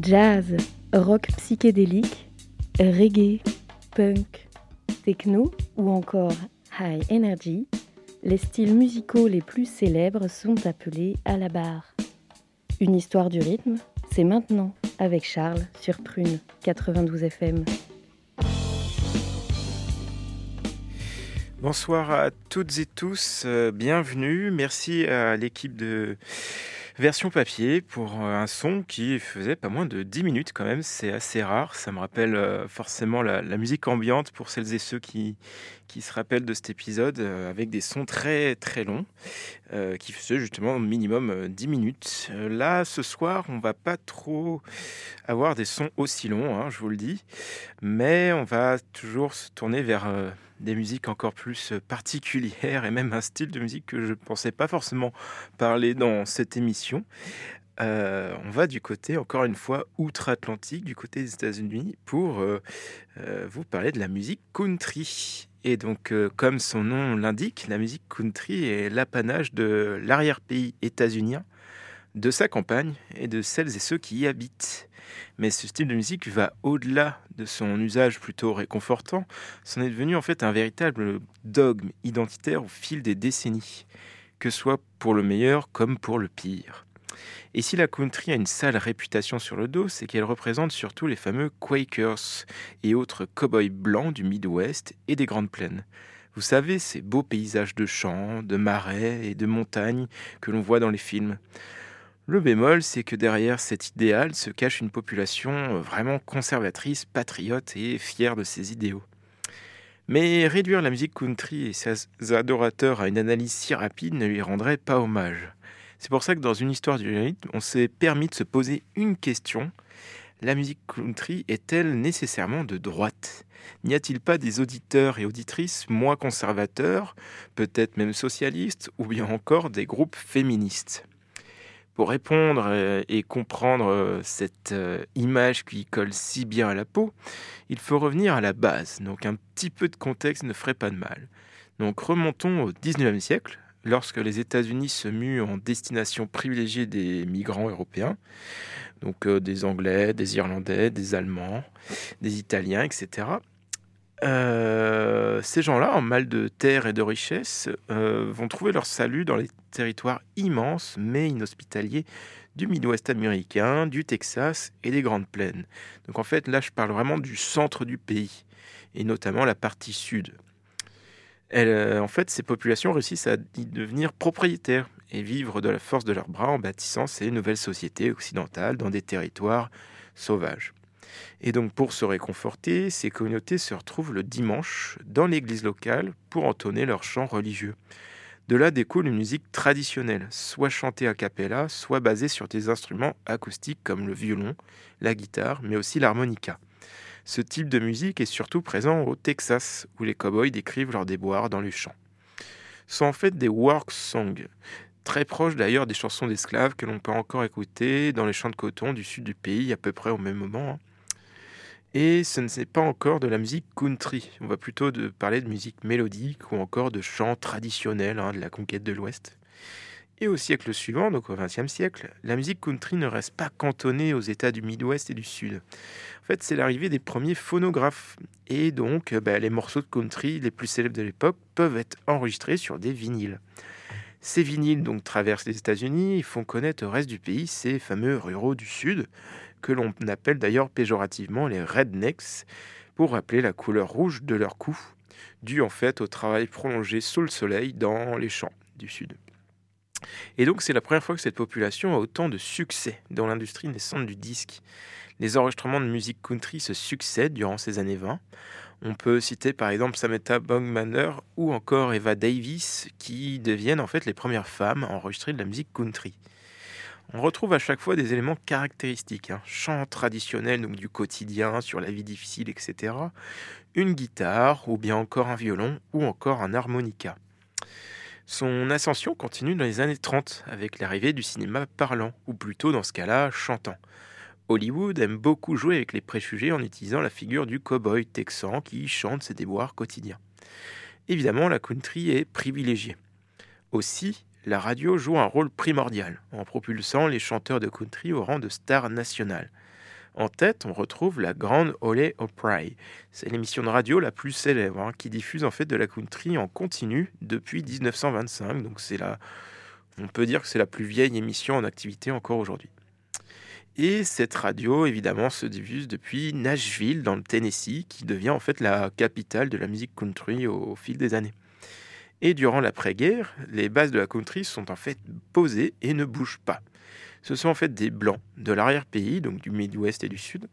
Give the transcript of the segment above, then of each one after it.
Jazz, rock psychédélique, reggae, punk, techno ou encore high energy, les styles musicaux les plus célèbres sont appelés à la barre. Une histoire du rythme, c'est maintenant avec Charles sur Prune 92 FM. Bonsoir à toutes et tous, euh, bienvenue. Merci à l'équipe de version papier pour euh, un son qui faisait pas moins de 10 minutes quand même. C'est assez rare. Ça me rappelle euh, forcément la, musique ambiante pour celles et ceux qui, qui se rappellent de cet épisode avec des sons très très longs qui faisaient justement minimum 10 minutes. là, ce soir, on va pas trop avoir des sons aussi longs, hein, je vous le dis, mais on va toujours se tourner vers des musiques encore plus euh, particulières et même un style de musique que je ne pensais pas forcément parler dans cette émission. Euh, on va du côté, encore une fois, outre-Atlantique, du côté des États-Unis, pour euh, vous parler de la musique country. Et donc, comme son nom l'indique, la musique country est l'apanage de l'arrière-pays états-unien, de sa campagne et de celles et ceux qui y habitent. Mais ce style de musique va au-delà de son usage plutôt réconfortant, c'en est devenu en fait un véritable dogme identitaire au fil des décennies, que ce soit pour le meilleur comme pour le pire. Et si la country a une sale réputation sur le dos, c'est qu'elle représente surtout les fameux Quakers et autres cow-boys blancs du Midwest et des Grandes Plaines. Vous savez, ces beaux paysages de champs, de marais et de montagnes que l'on voit dans les films. Le bémol, c'est que derrière cet idéal se cache une population euh, vraiment conservatrice, patriote et fière de ses idéaux. Mais réduire la musique country et ses adorateurs à une analyse si rapide ne lui rendrait pas hommage. C'est pour ça que dans une histoire du rythme, on s'est permis de se poser une question. La musique country est-elle nécessairement de droite? N'y a-t-il pas des auditeurs et auditrices moins conservateurs, peut-être même socialistes, ou bien encore des groupes féministes? Pour répondre euh, et comprendre euh, cette euh, image qui colle si bien à la peau, il faut revenir à la base. Donc un petit peu de contexte ne ferait pas de mal. Donc remontons au 19e siècle, lorsque les États-Unis se muent en destination privilégiée des migrants européens, donc des Anglais, des Irlandais, des Allemands, des Italiens, etc. Euh, ces gens-là, en mal de terre et de richesse, euh, vont trouver leur salut dans les territoires immenses mais inhospitaliers du Midwest américain, du Texas et des Grandes Plaines. Donc en fait, là, je parle vraiment du centre du pays, et notamment la partie sud. Euh, en fait, ces populations réussissent à y devenir propriétaires et vivre de la force de leurs bras en bâtissant ces nouvelles sociétés occidentales dans des territoires sauvages. Et donc pour se réconforter, ces communautés se retrouvent le dimanche dans l'église locale pour entonner leurs chants religieux. De là découle une musique traditionnelle, soit chantée a cappella, soit basée sur des instruments acoustiques comme le violon, la guitare, mais aussi l'harmonica. Ce type de musique est surtout présent au Texas, où les cowboys décrivent leurs déboires dans les champs. Ce sont en fait des work songs, très proches d'ailleurs des chansons d'esclaves que l'on peut encore écouter dans les champs de coton du sud du pays à peu près au même moment. Hein. Et ce n'est pas encore de la musique country. On va plutôt parler de musique mélodique ou encore de chants traditionnels hein, de la conquête de l'Ouest. Et au siècle suivant, donc au XXe siècle, la musique country ne reste pas cantonnée aux États du Midwest et du Sud. En fait, c'est l'arrivée des premiers phonographes. Et donc, bah, les morceaux de country les plus célèbres de l'époque peuvent être enregistrés sur des vinyles. Ces vinyles donc traversent les États-Unis et font connaître au reste du pays ces fameux ruraux du Sud, que l'on appelle d'ailleurs péjorativement les rednecks, pour rappeler la couleur rouge de leur cou, due en fait au travail prolongé sous le soleil dans les champs du sud. Et donc c'est la première fois que cette population a autant de succès dans l'industrie naissante du disque. Les enregistrements de musique country se succèdent durant ces années 20. On peut citer par exemple Samantha Bongmaner ou encore Eva Davis qui deviennent en fait les premières femmes à enregistrer de la musique country on retrouve à chaque fois des éléments caractéristiques, un hein. chant traditionnel donc du quotidien sur la vie difficile, etc. Une guitare, ou bien encore un violon, ou encore un harmonica. Son ascension continue dans les années 30 avec l'arrivée du cinéma parlant, ou plutôt dans ce cas-là chantant. Hollywood aime beaucoup jouer avec les préjugés en utilisant la figure du cow-boy texan qui chante ses déboires quotidiens. Évidemment, la country est privilégiée. Aussi, la radio joue un rôle primordial en propulsant les chanteurs de country au rang de stars nationales. En tête, on retrouve la Grande Ole Opry. C'est l'émission de radio la plus célèbre hein, qui diffuse en fait de la country en continu depuis 1925. Donc on peut dire que c'est la plus vieille émission en activité encore aujourd'hui. Et cette radio, évidemment, se diffuse depuis Nashville, dans le Tennessee, qui devient en fait la capitale de la musique country au, fil des années. Et durant l'après-guerre, les bases de la country sont en fait posées et ne bougent pas. Ce sont en fait des blancs de l'arrière-pays, donc du Midwest et du Sud,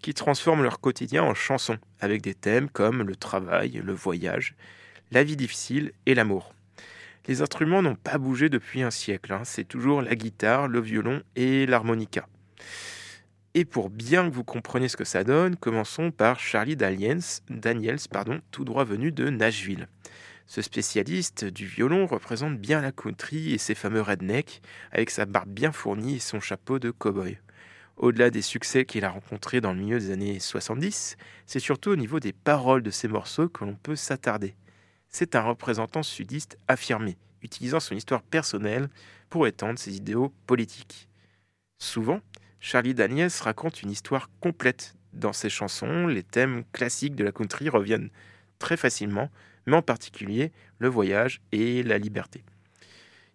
qui transforment leur quotidien en chansons, avec des thèmes comme le travail, le voyage, la vie difficile et l'amour. Les instruments n'ont pas bougé depuis un siècle, hein. c'est toujours la guitare, le violon et l'harmonica. Et pour bien que vous compreniez ce que ça donne, commençons par Charlie Daniels, Daniels pardon, tout droit venu de Nashville. Ce spécialiste du violon représente bien la country et ses fameux rednecks, avec sa barbe bien fournie et son chapeau de cow-boy. Au-delà des succès qu'il a rencontrés dans le milieu des années 70, c'est surtout au niveau des paroles de ses morceaux que l'on peut s'attarder. C'est un représentant sudiste affirmé, utilisant son histoire personnelle pour étendre ses idéaux politiques. Souvent, Charlie Daniels raconte une histoire complète dans ses chansons. Les thèmes classiques de la country reviennent très facilement, mais en particulier le voyage et la liberté.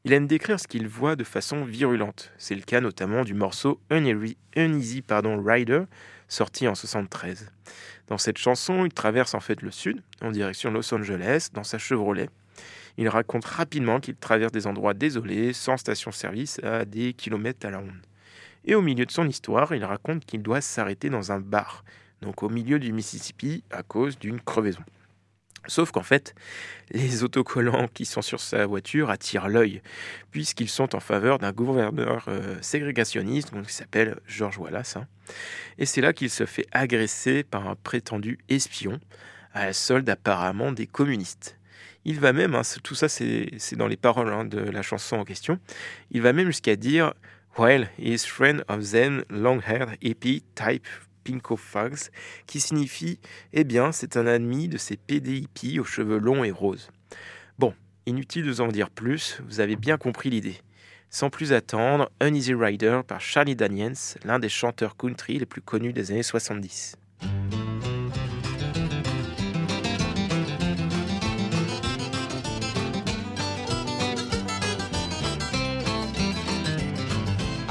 Il aime décrire ce qu'il voit de façon virulente. C'est le cas notamment du morceau Uneasy pardon, Rider, sorti en 73. Dans cette chanson, il traverse en fait le sud, en direction Los Angeles, dans sa Chevrolet. Il raconte rapidement qu'il traverse des endroits désolés, sans station-service, à des kilomètres à la ronde. Et au milieu de son histoire, il raconte qu'il doit s'arrêter dans un bar, donc au milieu du Mississippi, à cause d'une crevaison. Sauf qu'en fait, les autocollants qui sont sur sa voiture attirent l'œil, puisqu'ils sont en faveur d'un gouverneur euh, ségrégationniste qui s'appelle George Wallace. Hein. Et c'est là qu'il se fait agresser par un prétendu espion, à la solde apparemment des communistes. Il va même, hein, tout ça c'est dans les paroles hein, de la chanson en question, il va même jusqu'à dire while he is friend of them long-haired hippie type Pinko Fags, qui signifie Eh bien, c'est un ami de ces PDIP aux cheveux longs et roses. Bon, inutile de vous en dire plus, vous avez bien compris l'idée. Sans plus attendre, Uneasy Rider par Charlie Daniels, l'un des chanteurs country les plus connus des années 70.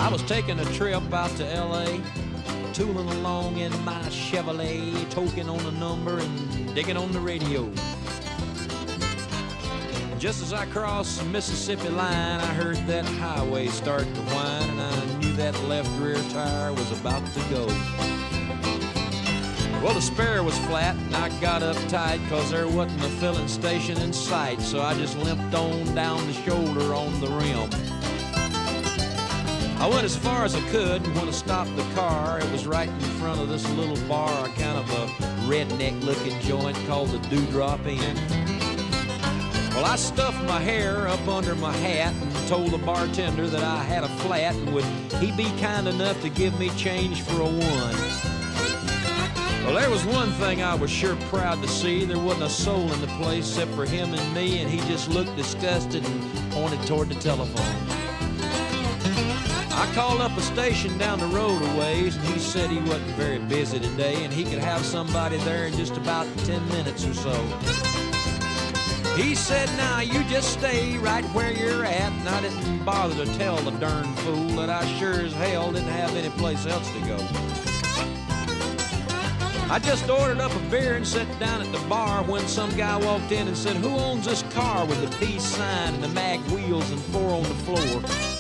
I was taking a trip out to LA, tooling along in my Chevrolet, toking on the number and digging on the radio. Just as I crossed the Mississippi line, I heard that highway start to whine, and I knew that left rear tire was about to go. Well, the spare was flat, and I got uptight because there wasn't a filling station in sight, so I just limped on down the shoulder on the rim. I went as far as I could, and when I stopped the car, it was right in front of this little bar, kind of a redneck looking joint called the Dewdrop Inn. Well, I stuffed my hair up under my hat and told the bartender that I had a flat and would he be kind enough to give me change for a one. Well, there was one thing I was sure proud to see. There wasn't a soul in the place except for him and me, and he just looked disgusted and pointed toward the telephone. I called up a station down the road a ways, and he said he wasn't very busy today, and he could have somebody there in just about 10 minutes or so. He said, now you just stay right where you're at, and I didn't bother to tell the darn fool that I sure as hell didn't have any place else to go. I just ordered up a beer and sat down at the bar when some guy walked in and said, Who owns this car with the peace sign and the mag wheels and four on the floor?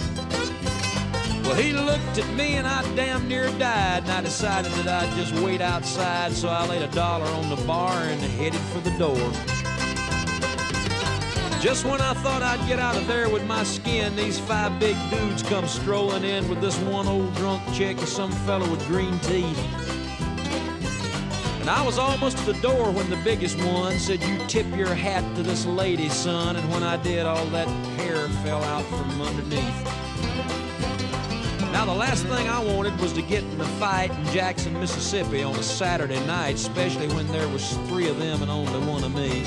Well, he looked at me and I damn near died, and I decided that I'd just wait outside, so I laid a dollar on the bar and headed for the door. Just when I thought I'd get out of there with my skin, these five big dudes come strolling in with this one old drunk chick and some fellow with green teeth. And I was almost at the door when the biggest one said, You tip your hat to this lady, son. And when I did, all that hair fell out from underneath. Now, the last thing I wanted was to get in a fight in Jackson, Mississippi on a Saturday night, especially when there was three of them and only one of me.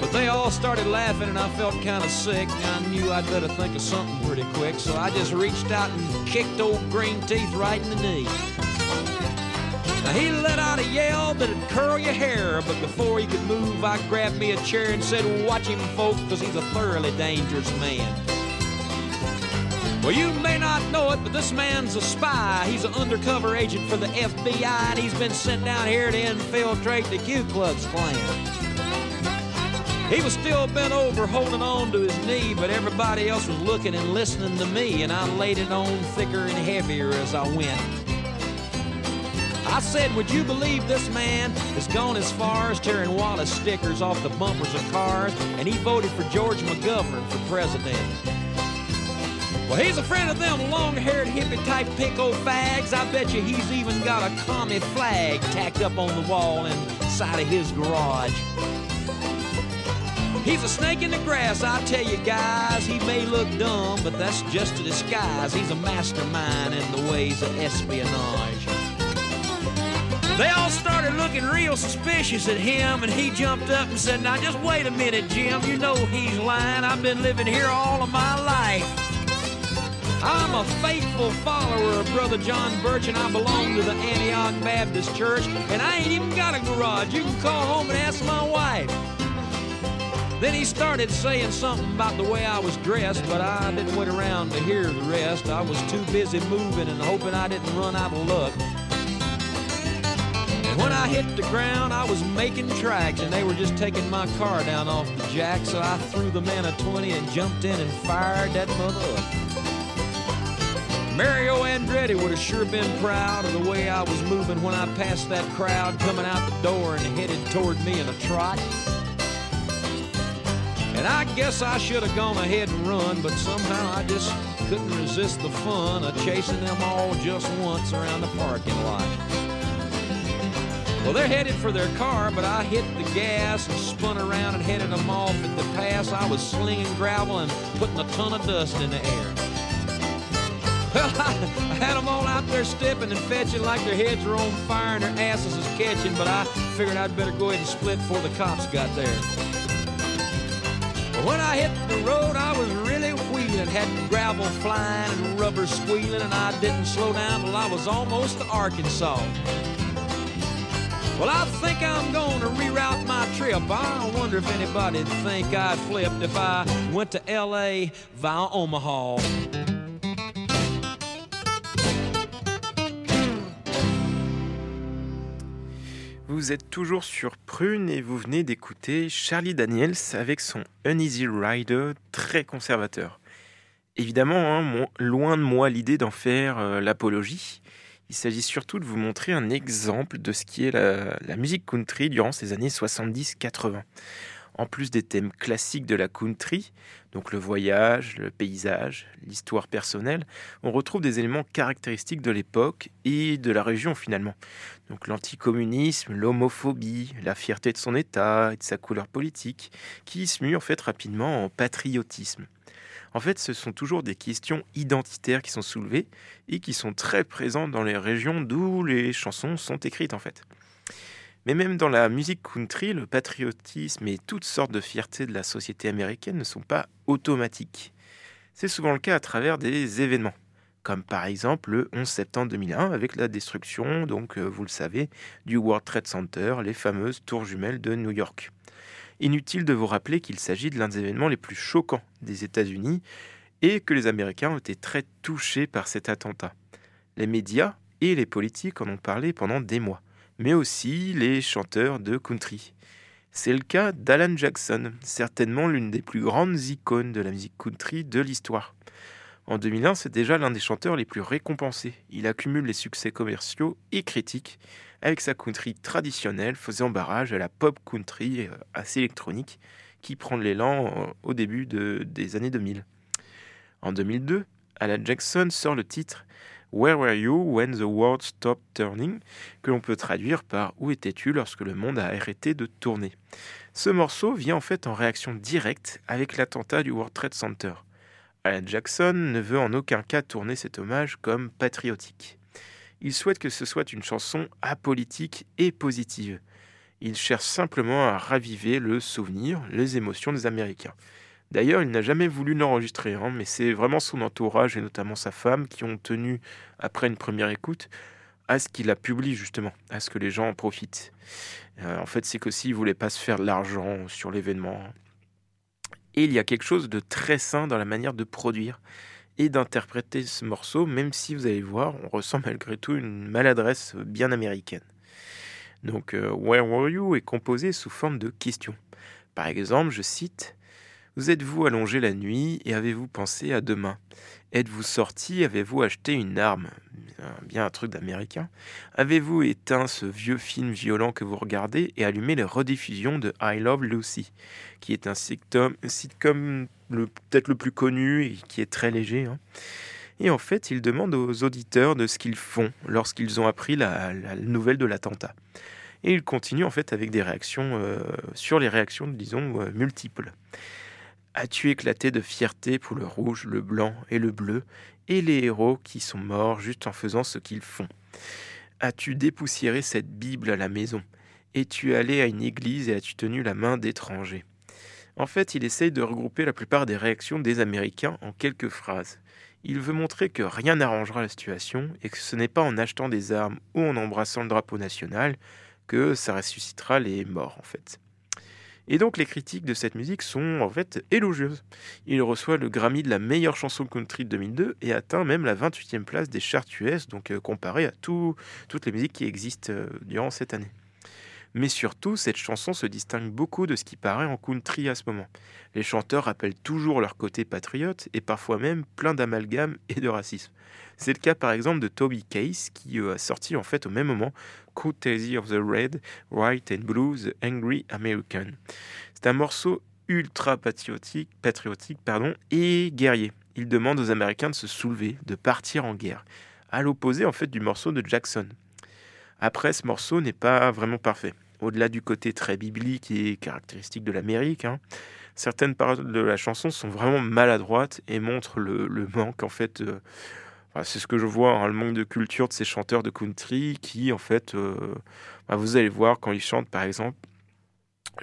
But They all started laughing and I felt kind of sick. I knew I'd better think of something pretty quick, so I just reached out and kicked old Green Teeth right in the knee. Now he let out a yell that'd curl your hair, but before he could move, I grabbed me a chair and said, Watch him, folks, because he's a thoroughly dangerous man. Well, you may not know it, but this man's a spy. He's an undercover agent for the FBI, and he's been sent down here to infiltrate the Ku Klux Klan. He was still bent over, holding on to his knee, but everybody else was looking and listening to me, and I laid it on thicker and heavier as I went. I said, Would you believe this man has gone as far as tearing Wallace stickers off the bumpers of cars, and he voted for George McGovern for president? Well, he's a friend of them long haired hippie type pinko fags. I bet you he's even got a commie flag tacked up on the wall inside of his garage. He's a snake in the grass, I tell you guys. He may look dumb, but that's just a disguise. He's a mastermind in the ways of espionage. They all started looking real suspicious at him, and he jumped up and said, Now just wait a minute, Jim. You know he's lying. I've been living here all of my life. I'm a faithful follower of Brother John Birch, and I belong to the Antioch Baptist Church, and I ain't even got a garage. You can call home and ask my wife. Then he started saying something about the way I was dressed, but I didn't wait around to hear the rest. I was too busy moving and hoping I didn't run out of luck. And when I hit the ground, I was making tracks, and they were just taking my car down off the jack, so I threw the man a 20 and jumped in and fired that mother up. Mario Andretti would have sure been proud of the way I was moving when I passed that crowd coming out the door and headed toward me in a trot. And I guess I should have gone ahead and run, but somehow I just couldn't resist the fun of chasing them all just once around the parking lot. Well, they're headed for their car, but I hit the gas and spun around and headed them off at the pass. I was slinging gravel and putting a ton of dust in the air. Well, I had them all out there stepping and fetching like their heads were on fire and their asses was catching, but I figured I'd better go ahead and split before the cops got there. But when I hit the road, I was really wheeling, had gravel flying and rubber squealing, and I didn't slow down till I was almost to Arkansas. Well, I think I'm going to reroute my trip. I wonder if anybody'd think I'd flipped if I went to L.A. via Omaha. Vous êtes toujours sur Prune et vous venez d'écouter Charlie Daniels avec son Uneasy Rider très conservateur. Évidemment, hein, loin de moi l'idée d'en faire euh, l'apologie. Il s'agit surtout de vous montrer un exemple de ce qui est la, la musique country durant ces années 70-80. En plus des thèmes classiques de la country, donc le voyage, le paysage, l'histoire personnelle, on retrouve des éléments caractéristiques de l'époque et de la région finalement. Donc l'anticommunisme, l'homophobie, la fierté de son État et de sa couleur politique, qui se mue en fait rapidement en patriotisme. En fait, ce sont toujours des questions identitaires qui sont soulevées et qui sont très présentes dans les régions d'où les chansons sont écrites en fait. Mais même dans la musique country, le patriotisme et toutes sortes de fiertés de la société américaine ne sont pas automatiques. C'est souvent le cas à travers des événements, comme par exemple le 11 septembre 2001 avec la destruction, donc euh, vous le savez, du World Trade Center, les fameuses tours jumelles de New York. Inutile de vous rappeler qu'il s'agit de l'un des événements les plus choquants des États-Unis et que les Américains ont été très touchés par cet attentat. Les médias et les politiques en ont parlé pendant des mois mais aussi les chanteurs de country. C'est le cas d'Alan Jackson, certainement l'une des plus grandes icônes de la musique country de l'histoire. En 2001, c'est déjà l'un des chanteurs les plus récompensés. Il accumule les succès commerciaux et critiques avec sa country traditionnelle faisant barrage à la pop country euh, assez électronique qui prend l'élan euh, au début des années 2000. En 2002, Alan Jackson sort le titre Where were you when the world stopped turning que l'on peut traduire par Où étais-tu lorsque le monde a arrêté de tourner Ce morceau vient en fait en réaction directe avec l'attentat du World Trade Center. Alan Jackson ne veut en aucun cas tourner cet hommage comme patriotique. Il souhaite que ce soit une chanson apolitique et positive. Il cherche simplement à raviver le souvenir, les émotions des Américains. D'ailleurs, il n'a jamais voulu l'enregistrer, hein, mais c'est vraiment son entourage et notamment sa femme qui ont tenu, après une première écoute, à ce qu'il la publie justement, à ce que les gens en profitent. Euh, en fait, c'est qu'aussi il voulait pas se faire de l'argent sur l'événement. Et il y a quelque chose de très sain dans la manière de produire et d'interpréter ce morceau, même si vous allez voir, on ressent malgré tout une maladresse bien américaine. Donc, euh, Where Were You est composé sous forme de questions. Par exemple, je cite Vous êtes-vous allongé la nuit et avez-vous pensé à demain? Êtes-vous sorti? Avez-vous acheté une arme? Bien un truc d'américain. Avez-vous éteint ce vieux film violent que vous regardez et allumé les rediffusions de I Love Lucy, qui est un sitcom, sitcom peut-être le plus connu et qui est très léger. Hein? Et en fait, il demande aux auditeurs de ce qu'ils font lorsqu'ils ont appris la, nouvelle de l'attentat. Et il continue en fait avec des réactions euh, sur les réactions, disons, euh, multiples. As-tu éclaté de fierté pour le rouge, le blanc et le bleu, et les héros qui sont morts juste en faisant ce qu'ils font? As-tu dépoussiéré cette Bible à la maison? Es-tu allé à une église et as-tu tenu la main d'étrangers? En fait, il essaye de regrouper la plupart des réactions des Américains en quelques phrases. Il veut montrer que rien n'arrangera la situation et que ce n'est pas en achetant des armes ou en embrassant le drapeau national que ça ressuscitera les morts en fait. Et donc les critiques de cette musique sont en fait élogieuses. Il reçoit le Grammy de la meilleure chanson country de 2002 et atteint même la 28e place des charts US, donc euh, comparé à toutes les musiques qui existent euh, durant cette année. Mais surtout, cette chanson se distingue beaucoup de ce qui paraît en country à ce moment. Les chanteurs rappellent toujours leur côté patriote et parfois même plein d'amalgames et de racisme. C'est le cas par exemple de Toby Case qui euh, a sorti en fait au même moment Courtesy of the Red, White and Blue, The Angry American. C'est un morceau ultra patriotique, patriotique et guerrier. Il demande aux Américains de se soulever, de partir en guerre, à l'opposé en fait du morceau de Jackson. Après, ce morceau n'est pas vraiment parfait. Au-delà du côté très biblique et caractéristique de l'Amérique, hein, certaines paroles de la chanson sont vraiment maladroites et montrent le, manque en fait euh, c'est ce que je vois, hein, le manque de culture de ces chanteurs de country qui, en fait, euh, bah, vous allez voir quand ils chantent, par exemple,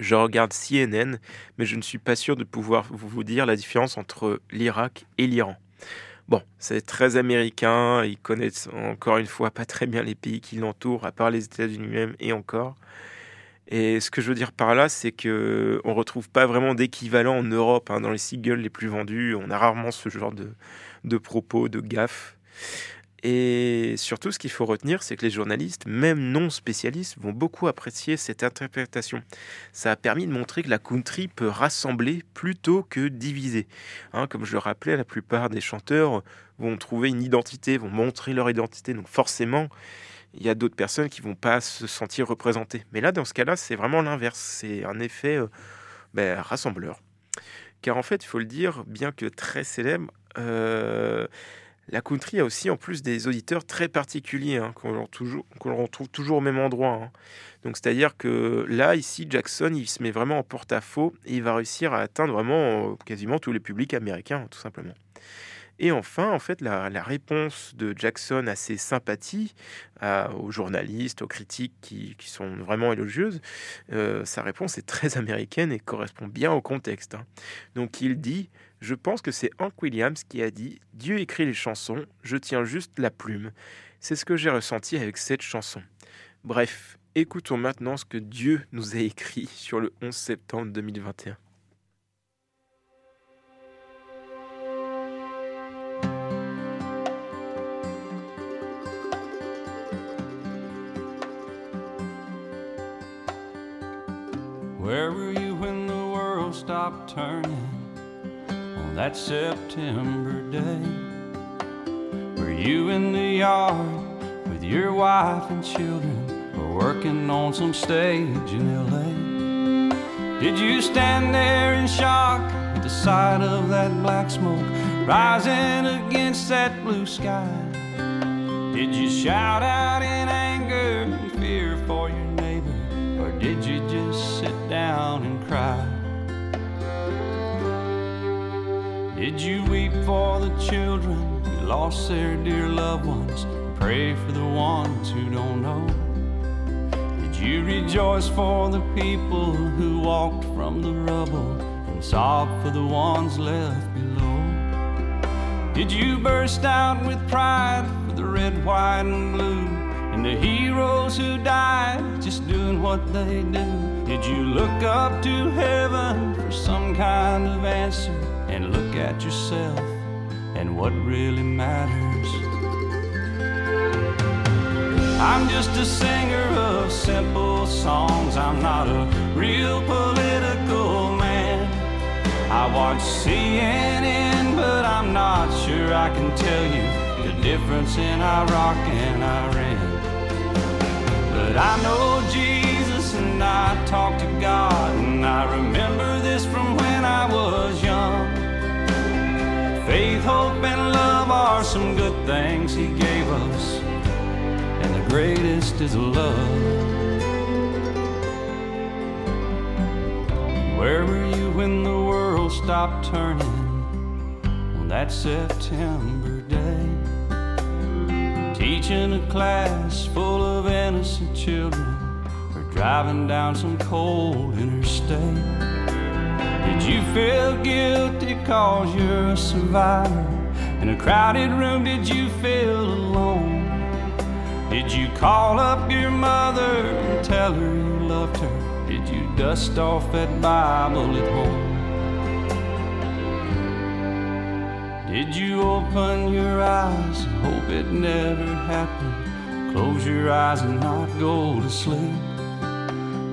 je regarde CNN, mais je ne suis pas sûr de pouvoir vous dire la différence entre l'Irak et l'Iran. Bon, c'est très américain, ils connaissent encore une fois pas très bien les pays qui l'entourent, à part les États-Unis même et encore. Et ce que je veux dire par là, c'est que on retrouve pas vraiment d'équivalent en Europe. Hein, dans les singles les plus vendus, on a rarement ce genre de, de propos, de gaffes. Et surtout, ce qu'il faut retenir, c'est que les journalistes, même non spécialistes, vont beaucoup apprécier cette interprétation. Ça a permis de montrer que la country peut rassembler plutôt que diviser. Hein, comme je le rappelais, la plupart des chanteurs vont trouver une identité, vont montrer leur identité. Donc forcément, il y a d'autres personnes qui vont pas se sentir représentées. Mais là, dans ce cas-là, c'est vraiment l'inverse. C'est un effet euh, ben, rassembleur. Car en fait, il faut le dire, bien que très célèbre, euh, la country a aussi en plus des auditeurs très particuliers hein, qu'on retrouve toujours au même endroit. Hein. Donc c'est-à-dire que là, ici, Jackson, il se met vraiment en porte-à-faux et il va réussir à atteindre vraiment euh, quasiment tous les publics américains, tout simplement. Et enfin, en fait, la, réponse de Jackson à ses sympathies, aux journalistes, aux critiques qui, sont vraiment élogieuses, euh, sa réponse est très américaine et correspond bien au contexte. Hein. Donc il dit je pense que c'est Hank Williams qui a dit Dieu écrit les chansons, je tiens juste la plume. C'est ce que j'ai ressenti avec cette chanson. Bref, écoutons maintenant ce que Dieu nous a écrit sur le 11 septembre 2021. Where were you when the world stopped turning? That September day. Were you in the yard with your wife and children, or working on some stage in LA? Did you stand there in shock at the sight of that black smoke rising against that blue sky? Did you shout out in anger and fear for your neighbor, or did you just sit down and cry? Did you weep for the children who lost their dear loved ones? Pray for the ones who don't know. Did you rejoice for the people who walked from the rubble and sob for the ones left below? Did you burst out with pride for the red, white, and blue? And the heroes who died just doing what they do? Did you look up to heaven for some kind of answer and look at yourself and what really matters? I'm just a singer of simple songs. I'm not a real political man. I watch CNN, but I'm not sure I can tell you the difference in Iraq and Iran. But I know Jesus and I talk to God, and I remember this from when I was young. Faith, hope, and love are some good things He gave us and the greatest is love. Where were you when the world stopped turning on that September day? Teaching a class full of innocent children or driving down some cold interstate. Did you feel guilty cause you're a survivor? In a crowded room, did you feel alone? Did you call up your mother and tell her you loved her? Did you dust off that Bible at home? Did you open your eyes and hope it never happened? Close your eyes and not go to sleep.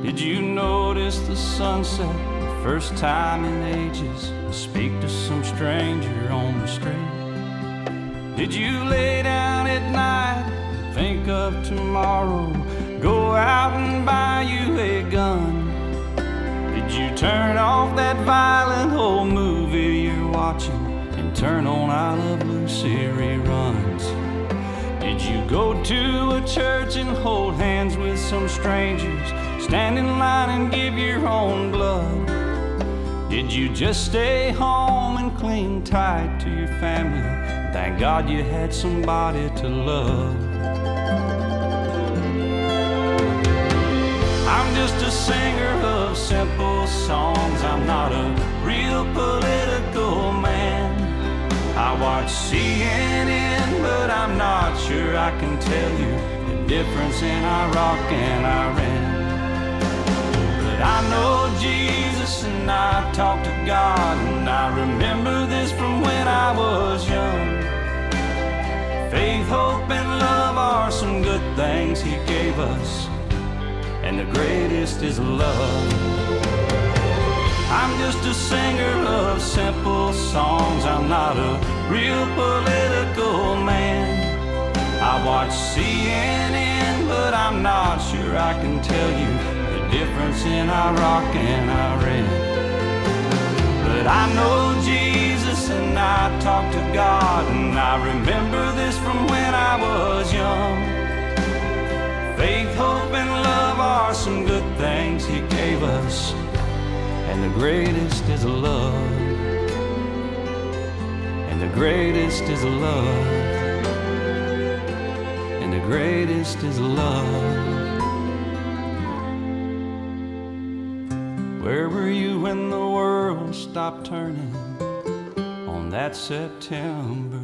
Did you notice the sunset first time in ages? To speak to some stranger on the street. Did you lay down at night? think of tomorrow. Go out and buy you a gun. Did you turn off that violent old movie you're watching and turn on I Love Lucy reruns? Did you go to a church and hold hands with some strangers? Stand in line and give your own blood? Did you just stay home and cling tight to your family? Thank God you had somebody to love. I'm just a singer of simple songs. I'm not a real political man. I watch CNN, but I'm not sure I can tell you the difference in Iraq and Iran. I know Jesus and I talk to God, and I remember this from when I was young. Faith, hope, and love are some good things He gave us and the greatest is love. I'm just a singer of simple songs. I'm not a real political man. I watch CNN, but I'm not sure I can tell you difference in Iraq and our Iran. But I know Jesus and I talk to God, and I remember this from when I was young. Faith, hope, and love are some good things He gave us, and the greatest is love. And the greatest is love. And the greatest is love. Stopped turning on that September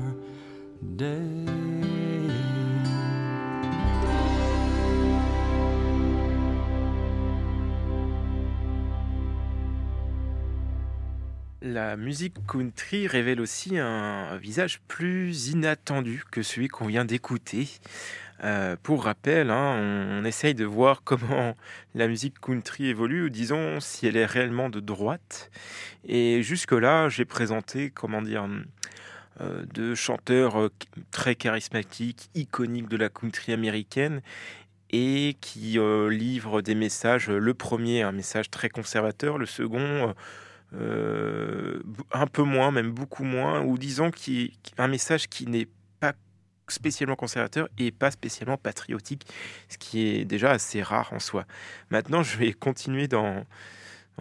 day? La musique country révèle aussi un visage plus inattendu que celui qu'on vient d'écouter. Euh, pour rappel, hein, on, essaye de voir comment la musique country évolue, ou disons si elle est réellement de droite. Et jusque-là, j'ai présenté, comment dire, euh, de chanteurs euh, très charismatiques, iconiques de la country américaine, et qui euh, livrent des messages. Le premier, un message très conservateur, le second un peu moins, même beaucoup moins, ou disons qui, un message qui n'est spécialement conservateur et pas spécialement patriotique, ce qui est déjà assez rare en soi. Maintenant, je vais continuer dans,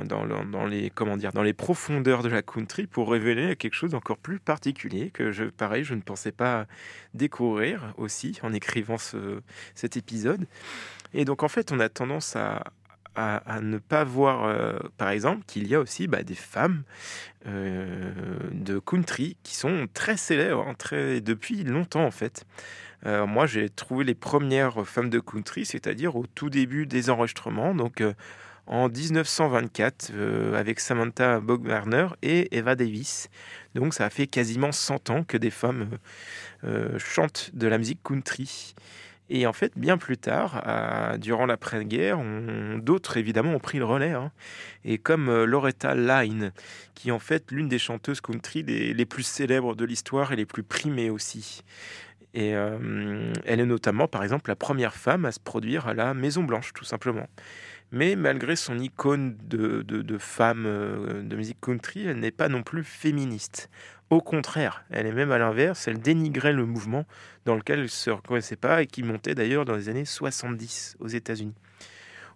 dans, les, comment dire, dans les profondeurs de la country pour révéler quelque chose d'encore plus particulier que, je, pareil, je ne pensais pas découvrir aussi en écrivant ce, cet épisode. Et donc, en fait, on a tendance à, à, ne pas voir, euh, par exemple, qu'il y a aussi bah, des femmes euh, de country qui sont très célèbres, hein, depuis longtemps en fait. Euh, moi, j'ai trouvé les premières femmes de country, c'est-à-dire au tout début des enregistrements, donc en 1924, avec Samantha Bogwarner et Eva Davis. Donc, ça a fait quasiment 100 ans que des femmes chantent de la musique country. Et en fait, bien plus tard, durant l'après-guerre, d'autres évidemment ont pris le relais. Hein. Et comme euh, Loretta Lyne, qui en fait l'une des chanteuses country les, plus célèbres de l'histoire et les plus primées aussi. Et euh, elle est notamment, par exemple, la première femme à se produire à la Maison Blanche, tout simplement. Mais malgré son icône de, femme euh, de musique country, elle n'est pas non plus féministe. Au contraire, elle est même à l'inverse, elle dénigrait le mouvement dans lequel elle ne se reconnaissait pas et qui montait d'ailleurs dans les années 70 aux États-Unis.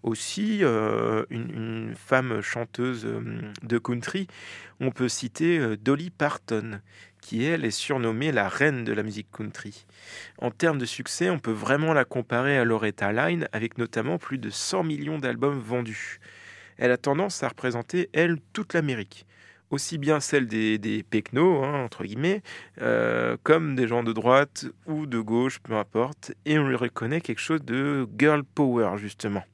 Aussi, euh, une, femme chanteuse euh, de country, on peut citer euh, Dolly Parton, qui elle est surnommée la reine de la musique country. En termes de succès, on peut vraiment la comparer à Loretta Lyne, avec notamment plus de 100 millions d'albums vendus. Elle a tendance à représenter, elle, toute l'Amérique aussi bien celle des, des hein, entre guillemets, euh, comme des gens de droite ou de gauche, peu importe, et on lui reconnaît quelque chose de girl power, justement.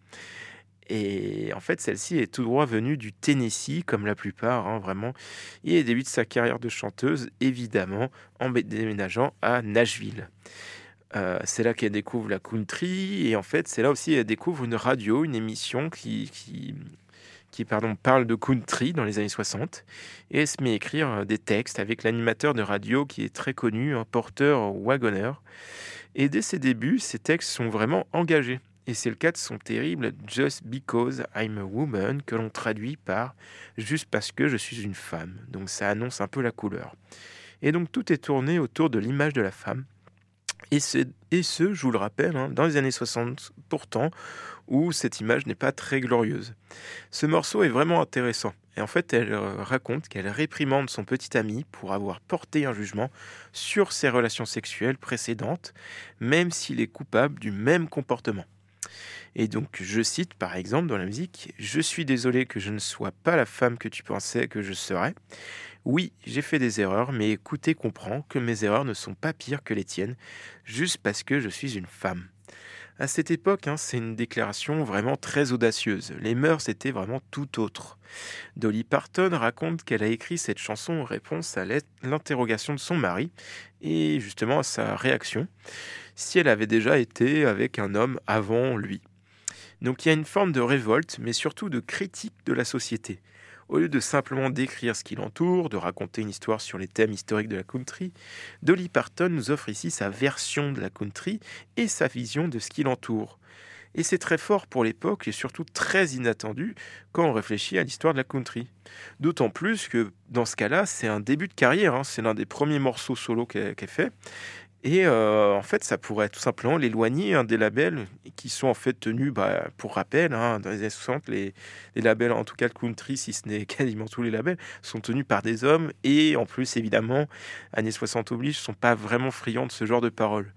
Et en fait, celle-ci est tout droit venue du Tennessee, comme la plupart, hein, vraiment. Et elle débute sa carrière de chanteuse, évidemment, en déménageant à Nashville. Euh, c'est là qu'elle découvre la country et en fait c'est là aussi qu'elle découvre une radio, une émission qui, qui parle de country dans les années 60 et se met à écrire euh, des textes avec l'animateur de radio qui est très connu, un porteur wagonneur. Et dès ses débuts, ses textes sont vraiment engagés. Et c'est le cas de son terrible Just Because I'm a Woman que l'on traduit par Juste parce que je suis une femme. Donc ça annonce un peu la couleur. Et donc tout est tourné autour de l'image de la femme. Et ce, et ce je vous le rappelle, hein, dans les années 60 pourtant, où cette image n'est pas très glorieuse. Ce morceau est vraiment intéressant. Et en fait, elle euh, raconte qu'elle réprimande son petit ami pour avoir porté un jugement sur ses relations sexuelles précédentes, même s'il est coupable du même comportement. Et donc, je cite par exemple dans la musique Je suis désolé que je ne sois pas la femme que tu pensais que je serais. Oui, j'ai fait des erreurs, mais écoutez, comprends que mes erreurs ne sont pas pires que les tiennes, juste parce que je suis une femme. À cette époque, hein, c'est une déclaration vraiment très audacieuse. Les mœurs étaient vraiment tout autres. Dolly Parton raconte qu'elle a écrit cette chanson en réponse à l'interrogation de son mari et justement à sa réaction, si elle avait déjà été avec un homme avant lui. Donc il y a une forme de révolte, mais surtout de critique de la société. Au lieu de simplement décrire ce qui l'entoure, de raconter une histoire sur les thèmes historiques de la country, Dolly Parton nous offre ici sa version de la country et sa vision de ce qui l'entoure. Et c'est très fort pour l'époque et surtout très inattendu quand on réfléchit à l'histoire de la country. D'autant plus que dans ce cas-là, c'est un début de carrière, hein. c'est l'un des premiers morceaux solo qu'elle fait. Et euh, en fait, ça pourrait tout simplement l'éloigner hein, des labels qui sont en fait tenus, bah, pour rappel, hein, dans les années 60, les, labels, en tout cas le country, si ce n'est quasiment tous les labels, sont tenus par des hommes. Et en plus, évidemment, années 60 oblige, ne sont pas vraiment friands de ce genre de paroles.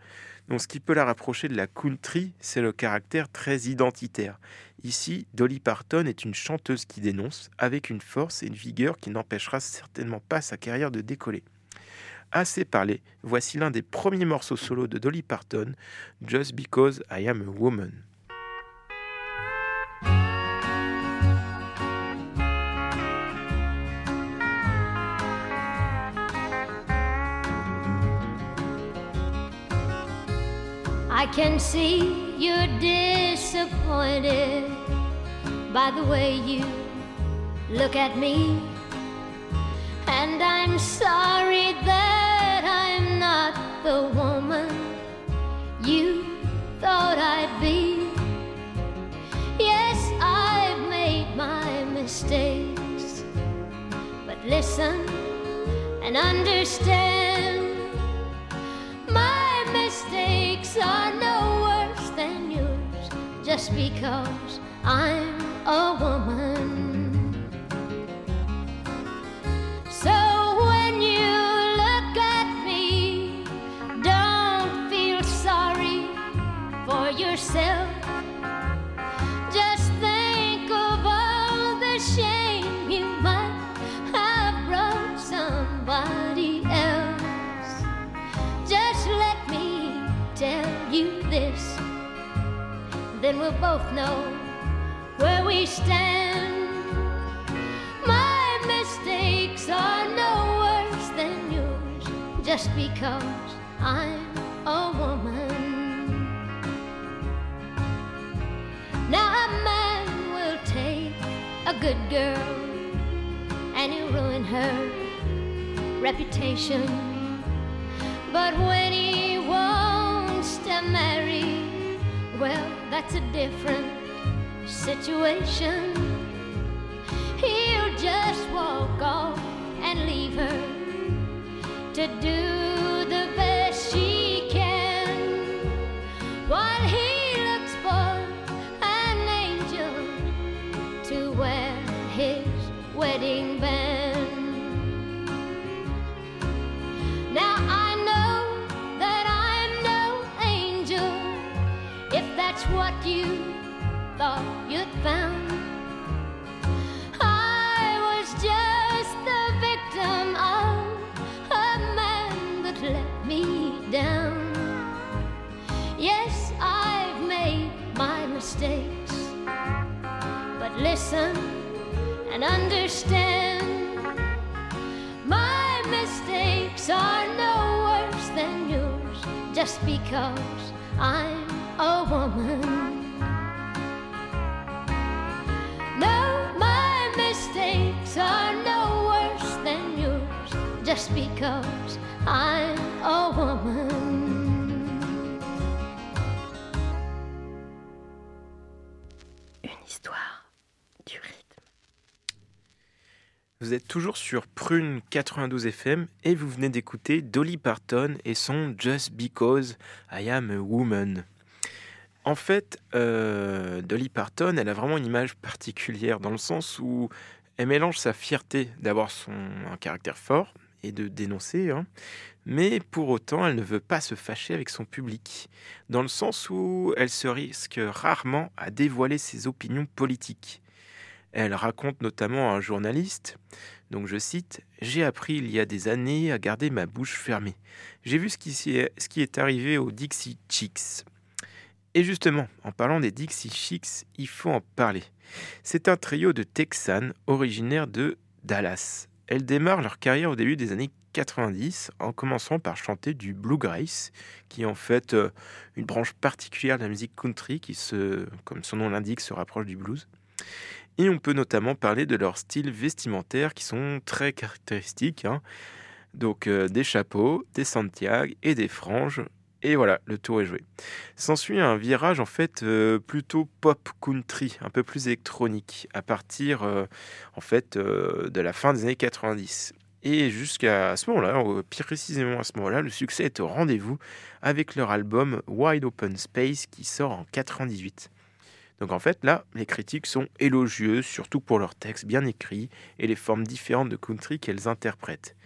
Donc ce qui peut la rapprocher de la country, c'est le caractère très identitaire. Ici, Dolly Parton est une chanteuse qui dénonce, avec une force et une vigueur qui n'empêchera certainement pas sa carrière de décoller assez parlé, voici l'un des premiers morceaux solo de Dolly Parton, Just Because I Am a Woman. I can see you're disappointed by the way you look at me. And I'm sorry that the woman you thought I'd be. Yes, I've made my mistakes. But listen and understand my mistakes are no worse than yours just because I'm a woman. Know where we stand. My mistakes are no worse than yours just because I'm a woman. Now a man will take a good girl and he'll ruin her reputation. That's a different situation. He'll just walk off and leave her to do listen and understand. My mistakes are no worse than yours just because I'm a woman. No, my mistakes are no worse than yours just because I'm a woman. Vous êtes toujours sur Prune 92 FM et vous venez d'écouter Dolly Parton et son Just Because I Am a Woman. En fait, euh, Dolly Parton, elle a vraiment une image particulière dans le sens où elle mélange sa fierté d'avoir son un caractère fort et de dénoncer, hein, mais pour autant, elle ne veut pas se fâcher avec son public, dans le sens où elle se risque rarement à dévoiler ses opinions politiques. Elle raconte notamment à un journaliste, donc je cite, J'ai appris il y a des années à garder ma bouche fermée. J'ai vu ce qui, est, arrivé aux Dixie Chicks. Et justement, en parlant des Dixie Chicks, il faut en parler. C'est un trio de Texanes originaires de Dallas. Elles démarrent leur carrière au début des années 90 en commençant par chanter du bluegrass, qui est en fait euh, une branche particulière de la musique country qui, comme son nom l'indique, se rapproche du blues. Et on peut notamment parler de leur style vestimentaire qui sont très caractéristiques. hein. Donc euh, des chapeaux, des Santiago et des franges. Et voilà, le tour est joué. S'ensuit un virage en fait euh, plutôt pop country, un peu plus électronique, à partir euh, en fait de la fin des années 90. Et jusqu'à ce moment-là, précisément à ce moment-là, le succès est au rendez-vous avec leur album Wide Open Space qui sort en 98. Donc en fait, là, les critiques sont élogieuses, surtout pour leurs textes bien écrits et les formes différentes de country qu'elles interprètent.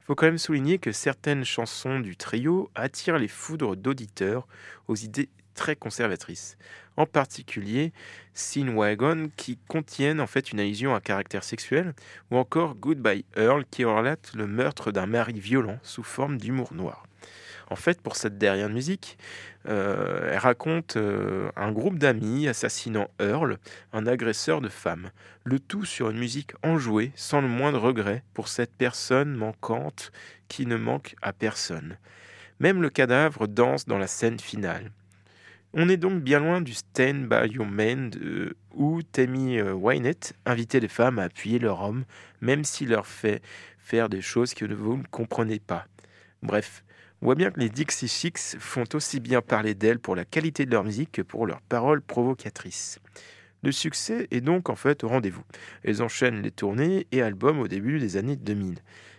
Il faut quand même souligner que certaines chansons du trio attirent les foudres d'auditeurs aux idées très conservatrices. En particulier, Sin Wagon qui contiennent en fait une allusion à caractère sexuel, ou encore Goodbye Earl qui relate le meurtre d'un mari violent sous forme d'humour noir. En fait, pour cette dernière musique, euh, elle raconte euh, un groupe d'amis assassinant Earl, un agresseur de femmes. Le tout sur une musique enjouée, sans le moindre regret pour cette personne manquante qui ne manque à personne. Même le cadavre danse dans la scène finale. On est donc bien loin du Stand by Your Man où Tammy euh, Wynette invitait les femmes à appuyer leur homme, même s'il leur fait faire des choses que vous ne comprenez pas. Bref, on voit bien que les Dixie Chicks font aussi bien parler d'elles pour la qualité de leur musique que pour leurs paroles provocatrices. Le succès est donc en fait au rendez-vous. Elles enchaînent les tournées et albums au début des années 2000.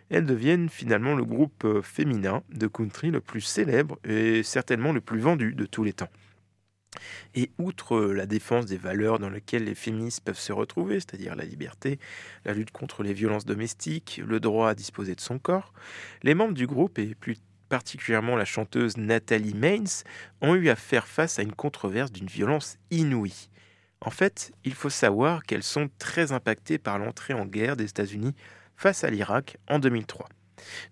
Elles deviennent finalement le groupe euh, féminin de country le plus célèbre et certainement le plus vendu de tous les temps. Et outre euh, la défense des valeurs dans lesquelles les féministes peuvent se retrouver, c'est-à-dire la liberté, la lutte contre les violences domestiques, le droit à disposer de son corps, les membres du groupe, et plus particulièrement la chanteuse Nathalie Maines, ont eu à faire face à une controverse d'une violence inouïe. En fait, il faut savoir qu'elles sont très impactées par l'entrée en guerre des États-Unis face à l'Irak en 2003.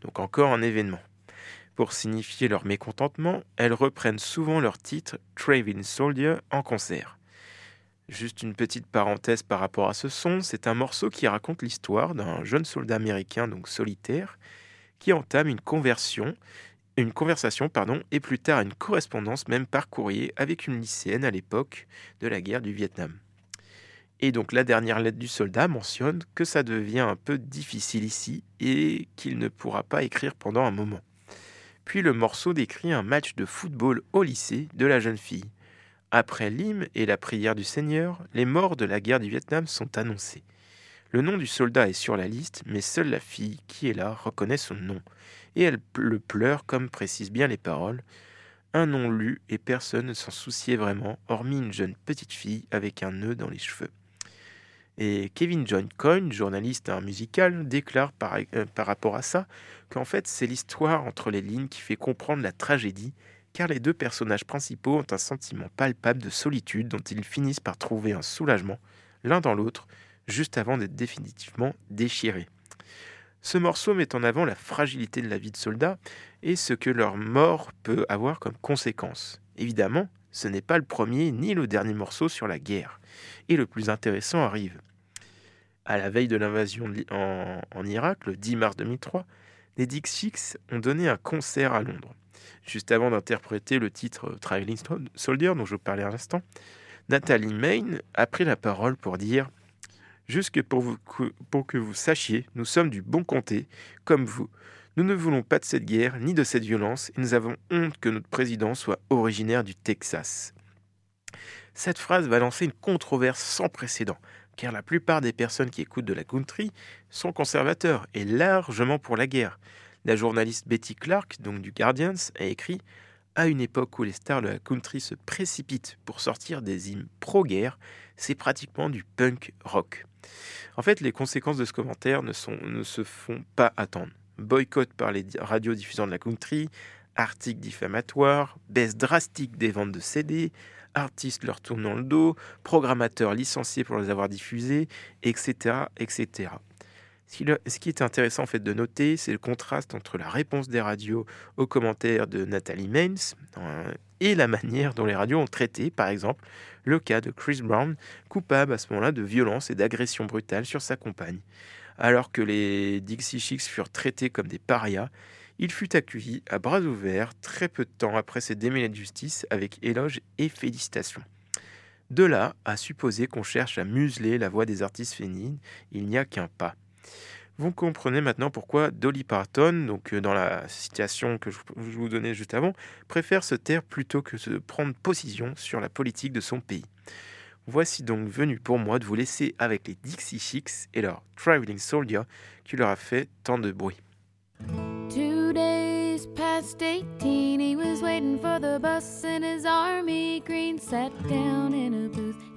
Donc encore un événement. Pour signifier leur mécontentement, elles reprennent souvent leur titre Traveling Soldier en concert. Juste une petite parenthèse par rapport à ce son, c'est un morceau qui raconte l'histoire d'un jeune soldat américain, donc solitaire, qui entame une conversion, une conversation pardon, et plus tard une correspondance même par courrier avec une lycéenne à l'époque de la guerre du Vietnam. Et donc la dernière lettre du soldat mentionne que ça devient un peu difficile ici et qu'il ne pourra pas écrire pendant un moment. Puis le morceau décrit un match de football au lycée de la jeune fille. Après l'hymne et la prière du Seigneur, les morts de la guerre du Vietnam sont annoncés. Le nom du soldat est sur la liste, mais seule la fille qui est là reconnaît son nom, et elle le pleure comme précisent bien les paroles. Un nom lu et personne ne s'en souciait vraiment, hormis une jeune petite fille avec un nœud dans les cheveux. Et Kevin John Coyne, journaliste un musical, déclare par, euh, par rapport à ça qu'en fait c'est l'histoire entre les lignes qui fait comprendre la tragédie car les deux personnages principaux ont un sentiment palpable de solitude dont ils finissent par trouver un soulagement l'un dans l'autre, juste avant d'être définitivement déchirés. Ce morceau met en avant la fragilité de la vie de soldats et ce que leur mort peut avoir comme conséquence. Évidemment, ce n'est pas le premier ni le dernier morceau sur la guerre. Et le plus intéressant arrive. À la veille de l'invasion en, Irak, le 10 mars 2003, les Dixie ont donné un concert à Londres juste avant d'interpréter le titre Traveling Soldier dont je vous parlais à l'instant, Nathalie Main a pris la parole pour dire Jusque pour, pour que vous sachiez, nous sommes du bon comté, comme vous. Nous ne voulons pas de cette guerre ni de cette violence et nous avons honte que notre président soit originaire du Texas. Cette phrase va lancer une controverse sans précédent, car la plupart des personnes qui écoutent de la country sont conservateurs et largement pour la guerre. La journaliste Betty Clark, donc du Guardians, a écrit À une époque où les stars de la country se précipitent pour sortir des hymnes pro-guerre, c'est pratiquement du punk rock. En fait, les conséquences de ce commentaire ne, se font pas attendre. Boycott par les radios diffusant de la country, articles diffamatoires, baisse drastique des ventes de CD, artistes leur tournant le dos, programmateurs licenciés pour les avoir diffusés, etc. etc. Ce qui est intéressant en fait de noter, c'est le contraste entre la réponse des radios aux commentaires de Nathalie Maines euh, et la manière dont les radios ont traité, par exemple, le cas de Chris Brown, coupable à ce moment-là de violence et d'agression brutale sur sa compagne. Alors que les Dixie Chicks furent traités comme des parias, il fut accueilli à bras ouverts très peu de temps après ses démêlés de justice avec éloges et félicitations. De là à supposer qu'on cherche à museler la voix des artistes féminines, il n'y a qu'un pas. Vous comprenez maintenant pourquoi Dolly Parton, donc euh, dans la citation que je vous donnais juste avant, préfère se taire plutôt que de prendre position sur la politique de son pays. Voici donc venu pour moi de vous laisser avec les Dixie Chicks et leur Traveling Soldier qui leur a fait tant de bruit. Two days past 18, he was waiting for the bus in his army green, sat down in a booth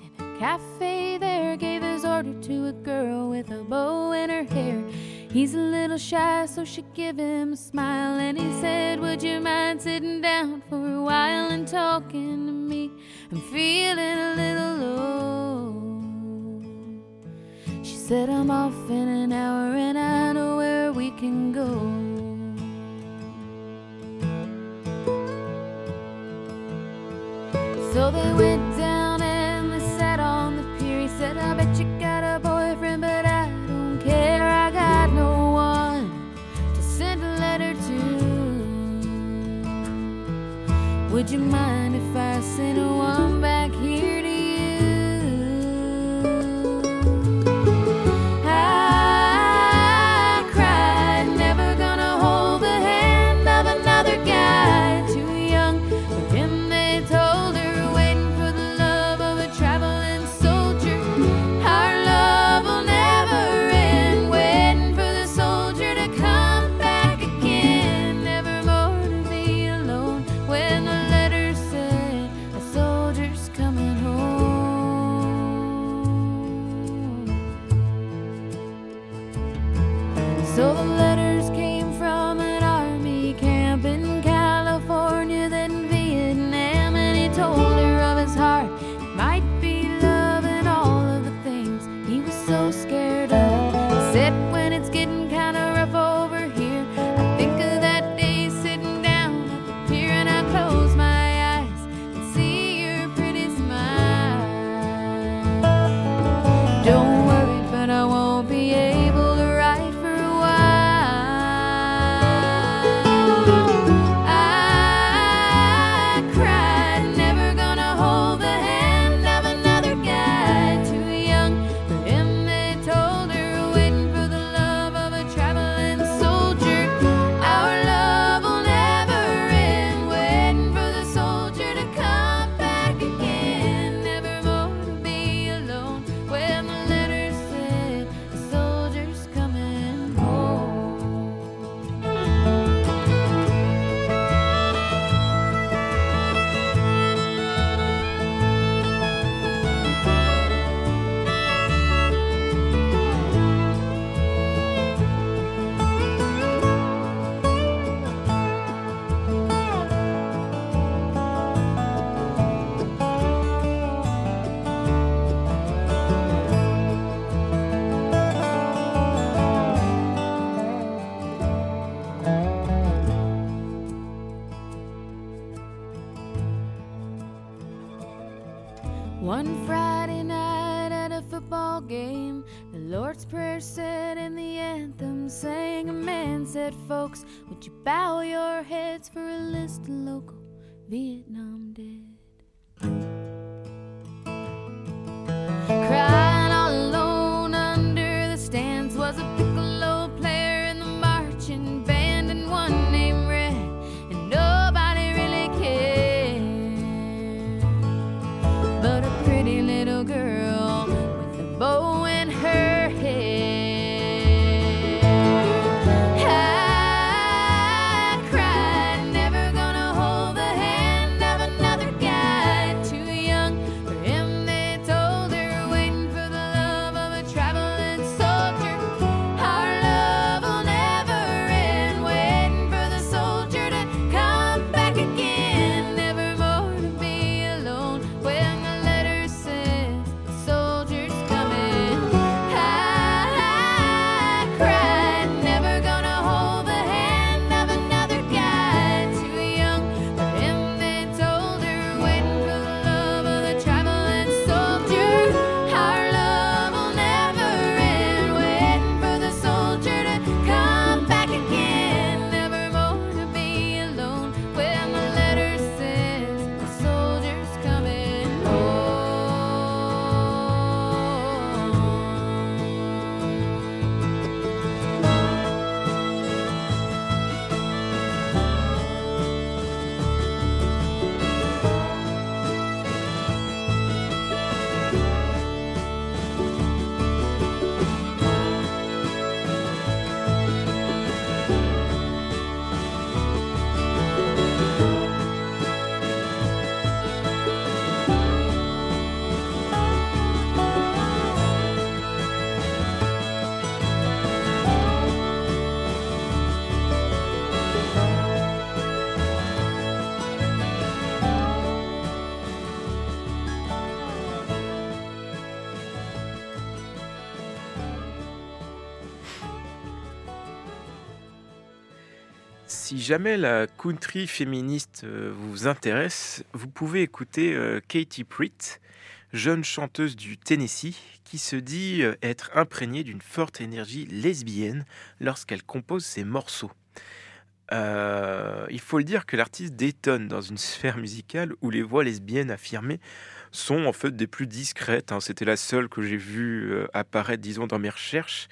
cafe there gave his order to a girl with a bow in her hair. He's a little shy, so she gave him a smile and he said, Would you mind sitting down for a while and talking to me? I'm feeling a little low. She said, I'm off in an hour and I know where we can go. So they went Would you mind if I sent one back here? Said, Folks, would you bow your heads for a list of local Vietnam dead? Si jamais la country féministe euh, vous intéresse, vous pouvez écouter euh, Katie Pritt, jeune chanteuse du Tennessee, qui se dit euh, être imprégnée d'une forte énergie lesbienne lorsqu'elle compose ses morceaux. Il faut le dire que l'artiste détonne dans une sphère musicale où les voix lesbiennes affirmées sont en fait des plus discrètes. hein. C'était la seule que j'ai vue apparaître, disons, dans mes recherches.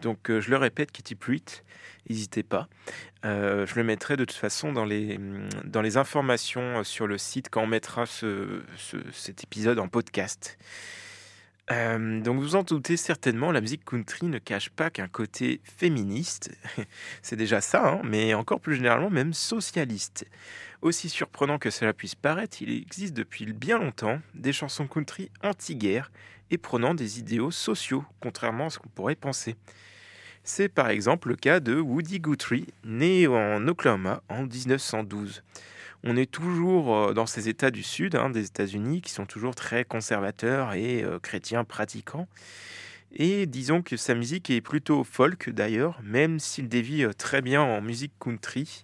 Donc je le répète, Katie Pritt, n'hésitez pas. Euh, je le mettrai de toute façon dans les, dans les informations euh, sur le site quand on mettra ce- ce- cet épisode en podcast. Euh, donc vous en doutez certainement, la musique country ne cache pas qu'un côté féministe, c'est déjà ça, hein, mais encore plus généralement même socialiste. Aussi surprenant que cela puisse paraître, il existe depuis bien longtemps des chansons country anti-guerre et prônant des idéaux sociaux, contrairement à ce qu'on pourrait penser. C'est par exemple le cas de Woody Guthrie, né en Oklahoma en 1912. On est toujours euh, dans ces États du Sud hein, des États-Unis qui sont toujours très conservateurs et euh, chrétiens pratiquants. Et disons que sa musique est plutôt folk d'ailleurs, même s'il dévie euh, très bien en musique country,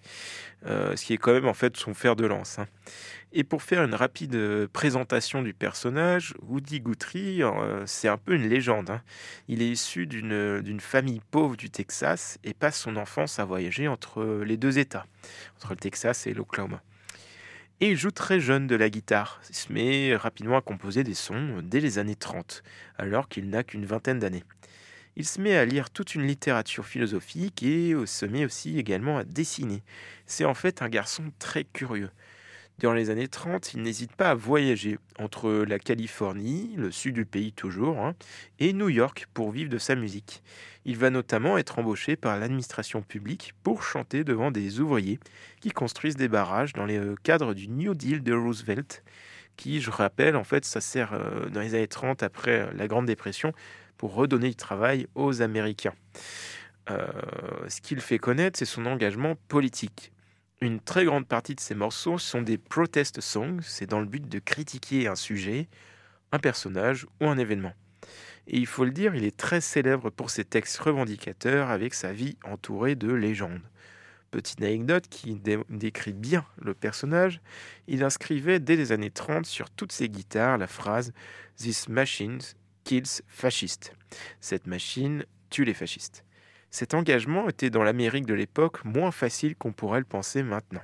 ce qui est quand même en fait son fer de lance. hein. Et pour faire une rapide euh, présentation du personnage, Woody Guthrie, euh, c'est un peu une légende. hein. Il est issu d'une d'une famille pauvre du Texas et passe son enfance à voyager entre les deux États, entre le Texas et l'Oklahoma. Et il joue très jeune de la guitare. Il se met rapidement à composer des sons dès les années 30, alors qu'il n'a qu'une vingtaine d'années. Il se met à lire toute une littérature philosophique et se met aussi également à dessiner. C'est en fait un garçon très curieux. Dans les années 30, il n'hésite pas à voyager entre la Californie, le sud du pays toujours, hein, et New York pour vivre de sa musique. Il va notamment être embauché par l'administration publique pour chanter devant des ouvriers qui construisent des barrages dans le cadre du New Deal de Roosevelt, qui, je rappelle, en fait, ça sert euh, dans les années 30 après la Grande Dépression pour redonner du travail aux Américains. Euh, ce qui le fait connaître, c'est son engagement politique. Une très grande partie de ses morceaux sont des protest songs, c'est dans le but de critiquer un sujet, un personnage ou un événement. Et il faut le dire, il est très célèbre pour ses textes revendicateurs avec sa vie entourée de légendes. Petite anecdote qui dé- décrit bien le personnage, il inscrivait dès les années 30 sur toutes ses guitares la phrase This machine kills fascists. Cette machine tue les fascistes. Cet engagement était dans l'Amérique de l'époque moins facile qu'on pourrait le penser maintenant.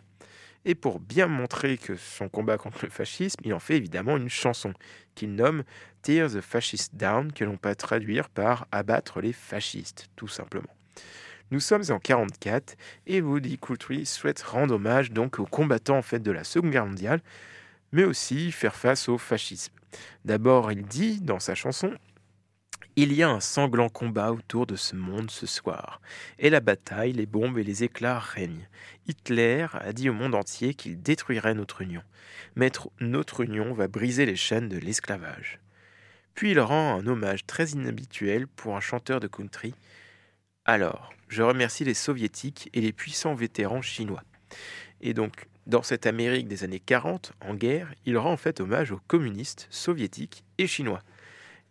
Et pour bien montrer que son combat contre le fascisme, il en fait évidemment une chanson qu'il nomme Tear the Fascist Down, que l'on peut traduire par abattre les fascistes, tout simplement. Nous sommes en 44 et Woody Guthrie souhaite rendre hommage donc aux combattants en de la Seconde Guerre mondiale, mais aussi faire face au fascisme. D'abord, il dit dans sa chanson il y a un sanglant combat autour de ce monde ce soir, et la bataille, les bombes et les éclats règnent. Hitler a dit au monde entier qu'il détruirait notre union, mais tr- notre union va briser les chaînes de l'esclavage. Puis il rend un hommage très inhabituel pour un chanteur de country. Alors, je remercie les soviétiques et les puissants vétérans chinois. Et donc, dans cette Amérique des années 40, en guerre, il rend en fait hommage aux communistes soviétiques et chinois.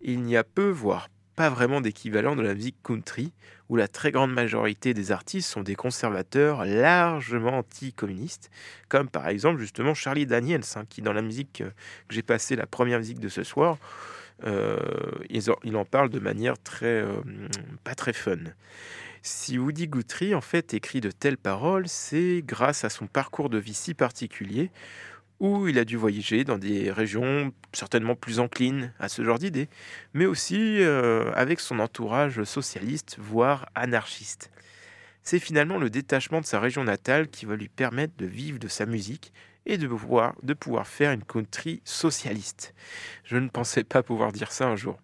Il n'y a peu, voire pas vraiment d'équivalent de la musique country, où la très grande majorité des artistes sont des conservateurs largement anti-communistes, comme par exemple justement Charlie Daniels, hein, qui dans la musique euh, que j'ai passée, la première musique de ce soir, euh, il en parle de manière très euh, pas très fun. Si Woody Guthrie en fait écrit de telles paroles, c'est grâce à son parcours de vie si particulier où il a dû voyager dans des régions certainement plus enclines à ce genre d'idées, mais aussi euh, avec son entourage socialiste, voire anarchiste. C'est finalement le détachement de sa région natale qui va lui permettre de vivre de sa musique et de pouvoir, de pouvoir faire une country socialiste. Je ne pensais pas pouvoir dire ça un jour.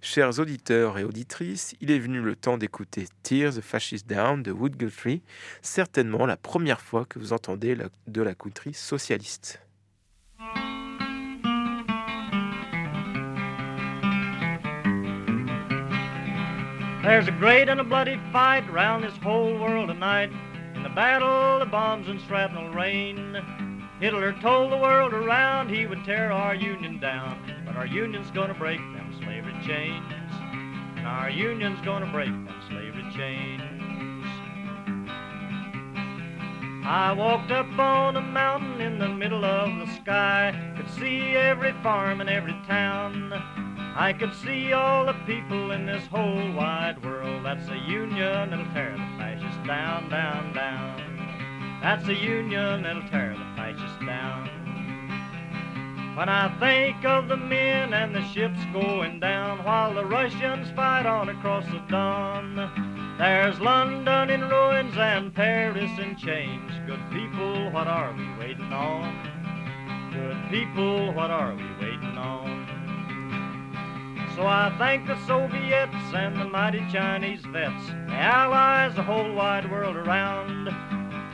Chers auditeurs et auditrices, il est venu le temps d'écouter Tear the Fascist Down de Wood Guthrie, certainement la première fois que vous entendez de la country socialiste. There's a great and a bloody fight round this whole world tonight. In the battle, the bombs and shrapnel rain. Hitler told the world around he would tear our union down. But our union's gonna break slavery chains. And our union's gonna break them slavery chains. I walked up on a mountain in the middle of the sky. Could see every farm and every town. I could see all the people in this whole wide world. That's the union that'll tear the fascists down, down, down. That's the union that'll tear the fascists down. When I think of the men and the ships going down while the Russians fight on across the Don, there's London in ruins and Paris in chains. Good people, what are we waiting on? Good people, what are we waiting on? So I thank the Soviets and the mighty Chinese vets, the Allies, the whole wide world around.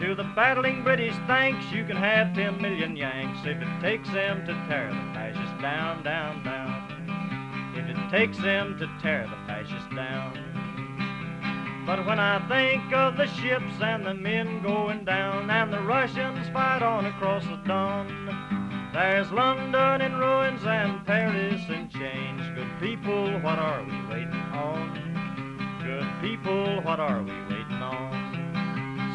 To the battling British, thanks, you can have 10 million Yanks if it takes them to tear the fascists down, down, down. If it takes them to tear the fascists down. But when I think of the ships and the men going down, and the Russians fight on across the Don, there's London in ruins and Paris in chains. Good people, what are we waiting on? Good people, what are we waiting on?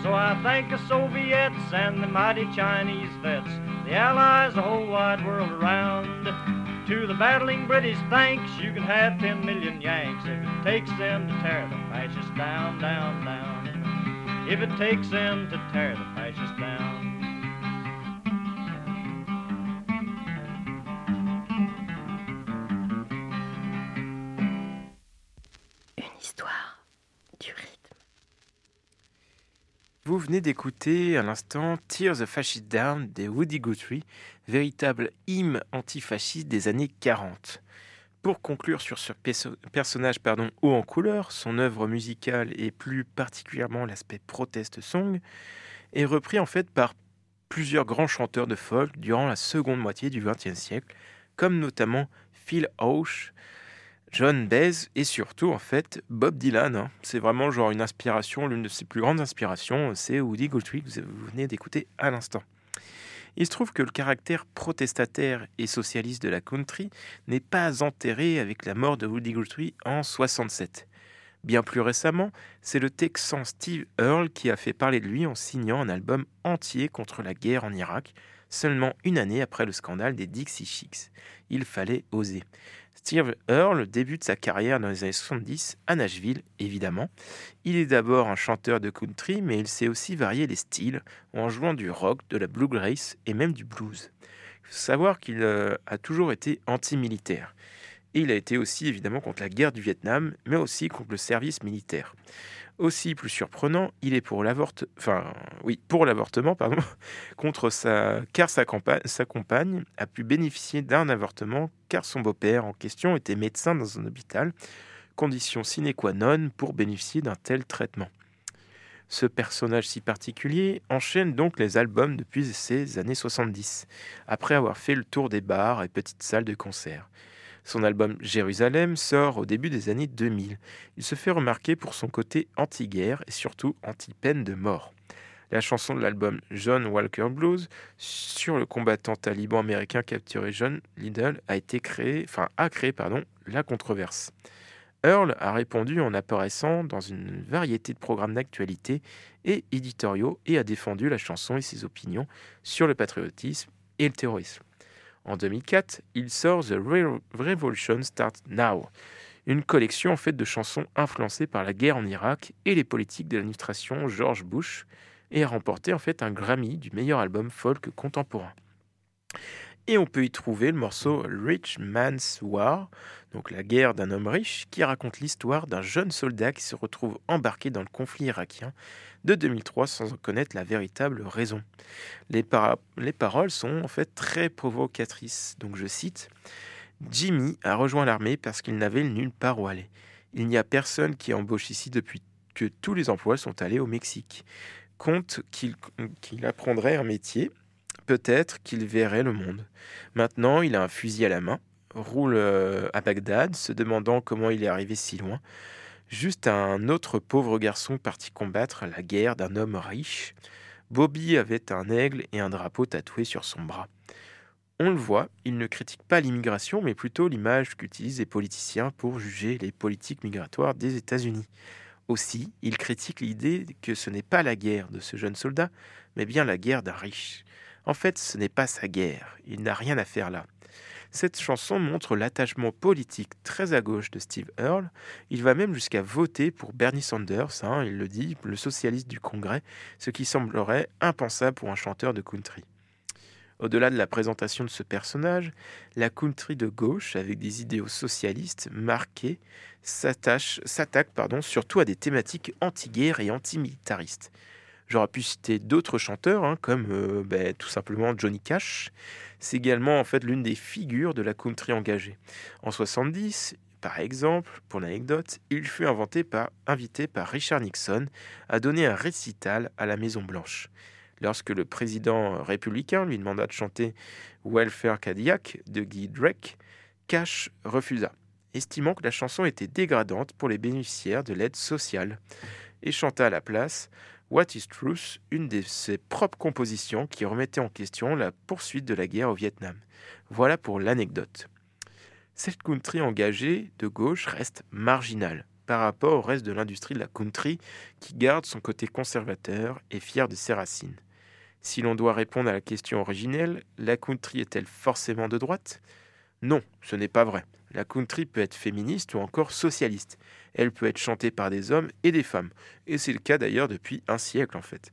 So I thank the Soviets and the mighty Chinese vets, the Allies, the whole wide world around. To the battling British, thanks, you can have 10 million Yanks if it takes them to tear the fascists down, down, down. If it takes them to tear the Vous venez d'écouter à l'instant Tear the Fascist Down des Woody Guthrie, véritable hymne antifasciste des années 40. Pour conclure sur ce perso- personnage pardon, haut en couleur, son œuvre musicale et plus particulièrement l'aspect protest song est repris en fait par plusieurs grands chanteurs de folk durant la seconde moitié du XXe siècle, comme notamment Phil Osh, John Baez et surtout en fait Bob Dylan. hein. C'est vraiment genre une inspiration, l'une de ses plus grandes inspirations, c'est Woody Guthrie que vous venez d'écouter à l'instant. Il se trouve que le caractère protestataire et socialiste de la country n'est pas enterré avec la mort de Woody Guthrie en 67. Bien plus récemment, c'est le Texan Steve Earle qui a fait parler de lui en signant un album entier contre la guerre en Irak, seulement une année après le scandale des Dixie Chicks. Il fallait oser. Steve Earle débute sa carrière dans les années 70 à Nashville, évidemment. Il est d'abord un chanteur de country, mais il sait aussi varier les styles en jouant du rock, de la bluegrass et même du blues. Il faut savoir qu'il euh, a toujours été anti-militaire. Et il a été aussi évidemment contre la guerre du Vietnam, mais aussi contre le service militaire. Aussi plus surprenant, il est pour l'avortement, pardon, contre sa, car sa, sa compagne a pu bénéficier d'un avortement car son beau-père en question était médecin dans un hôpital, condition sine qua non pour bénéficier d'un tel traitement. Ce personnage si particulier enchaîne donc les albums depuis ces années 70, après avoir fait le tour des bars et petites salles de concert. Son album Jérusalem sort au début des années 2000. Il se fait remarquer pour son côté anti-guerre et surtout anti-peine de mort. La chanson de l'album John Walker Blues sur le combattant taliban américain capturé John Liddell a été créé, enfin a créé pardon, la controverse. Earl a répondu en apparaissant dans une variété de programmes d'actualité et éditoriaux et a défendu la chanson et ses opinions sur le patriotisme et le terrorisme. En 2004, il sort The Revolution Starts Now, une collection en fait de chansons influencées par la guerre en Irak et les politiques de l'administration George Bush, et a remporté en fait un Grammy du meilleur album folk contemporain. Et on peut y trouver le morceau Rich Man's War, donc la guerre d'un homme riche, qui raconte l'histoire d'un jeune soldat qui se retrouve embarqué dans le conflit irakien de 2003 sans en connaître la véritable raison. Les, les paroles sont en fait très provocatrices. Donc je cite Jimmy a rejoint l'armée parce qu'il n'avait nulle part où aller. Il n'y a personne qui embauche ici depuis que tous les emplois sont allés au Mexique. Compte qu'il apprendrait un métier, peut-être qu'il verrait le monde. Maintenant, il a un fusil à la main, roule euh, à Bagdad, se demandant comment il est arrivé si loin juste un autre pauvre garçon parti combattre la guerre d'un homme riche. Bobby avait un aigle et un drapeau tatoué sur son bras. On le voit, il ne critique pas l'immigration, mais plutôt l'image qu'utilisent les politiciens pour juger les politiques migratoires des États-Unis. Aussi, il critique l'idée que ce n'est pas la guerre de ce jeune soldat, mais bien la guerre d'un riche. En fait, ce n'est pas sa guerre, il n'a rien à faire là. Cette chanson montre l'attachement politique très à gauche de Steve Earle. Il va même jusqu'à voter pour Bernie Sanders, hein, il le dit, le socialiste du Congrès, ce qui semblerait impensable pour un chanteur de country. Au-delà de la présentation de ce personnage, la country de gauche, avec des idéaux socialistes marqués, s'attaque surtout à des thématiques anti-guerre et anti-militaristes. J'aurais pu citer d'autres chanteurs, hein, comme euh, ben, tout simplement Johnny Cash. C'est également en fait l'une des figures de la country engagée. En 70, par exemple, pour l'anecdote, il fut invité par Richard Nixon à donner un récital à la Maison Blanche. Lorsque le président républicain lui demanda de chanter Welfare Cadillac de Guy Drake, Cash refusa, estimant que la chanson était dégradante pour les bénéficiaires de l'aide sociale, et chanta à la place What is Truth, une de ses propres compositions qui remettait en question la poursuite de la guerre au Vietnam. Voilà pour l'anecdote. Cette country engagée de gauche reste marginale par rapport au reste de l'industrie de la country qui garde son côté conservateur et fier de ses racines. Si l'on doit répondre à la question originelle, la country est-elle forcément de droite? Non, ce n'est pas vrai. La country peut être féministe ou encore socialiste. Elle peut être chantée par des hommes et des femmes. Et c'est le cas d'ailleurs depuis un siècle en fait.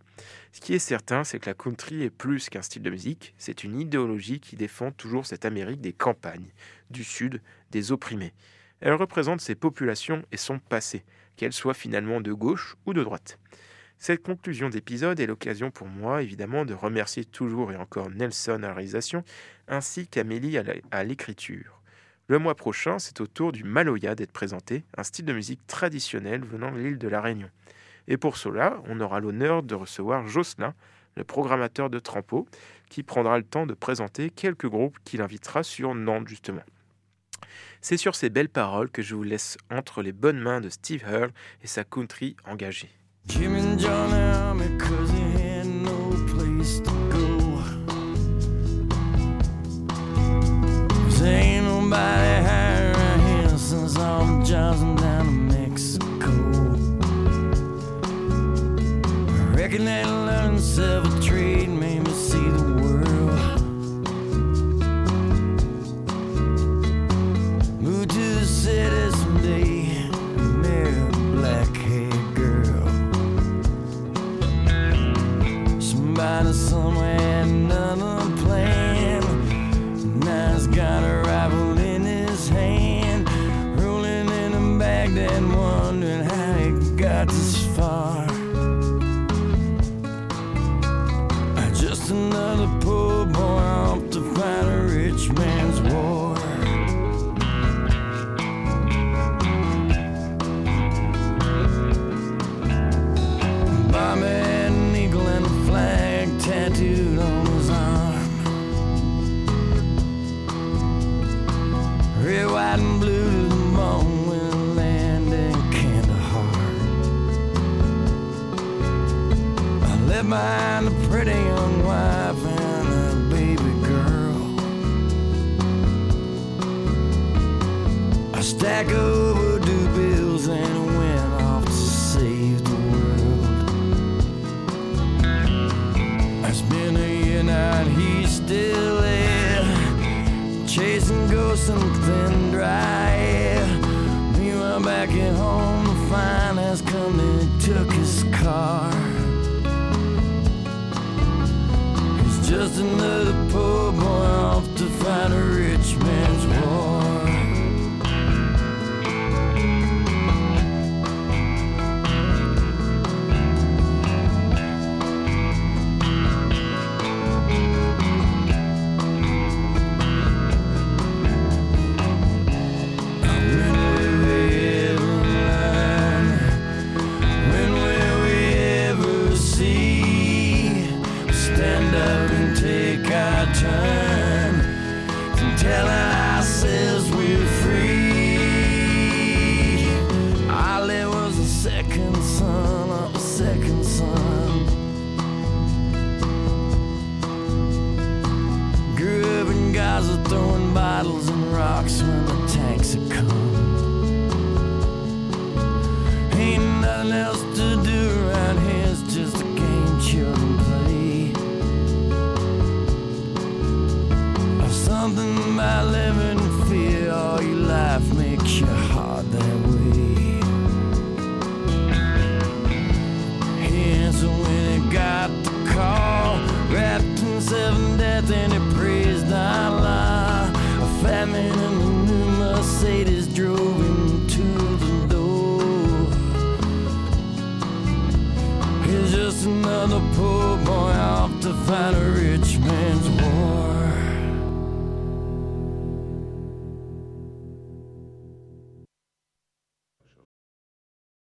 Ce qui est certain, c'est que la country est plus qu'un style de musique, c'est une idéologie qui défend toujours cette Amérique des campagnes, du Sud, des opprimés. Elle représente ces populations et son passé, qu'elles soient finalement de gauche ou de droite. Cette conclusion d'épisode est l'occasion pour moi, évidemment, de remercier toujours et encore Nelson à la réalisation, ainsi qu'Amélie à l'écriture. Le mois prochain, c'est au tour du Maloya d'être présenté, un style de musique traditionnel venant de l'île de la Réunion. Et pour cela, on aura l'honneur de recevoir Jocelyn, le programmateur de Trampo, qui prendra le temps de présenter quelques groupes qu'il invitera sur Nantes justement. C'est sur ces belles paroles que je vous laisse entre les bonnes mains de Steve Earle et sa country engagée. jobs and down to Mexico. I reckon they learn self-trade, me. stack overdue bills and went off to save the world. It's been a year now and he's still here, chasing ghosts and thin dry. Meanwhile, back at home, the finance and took his car. He's just another poor boy off find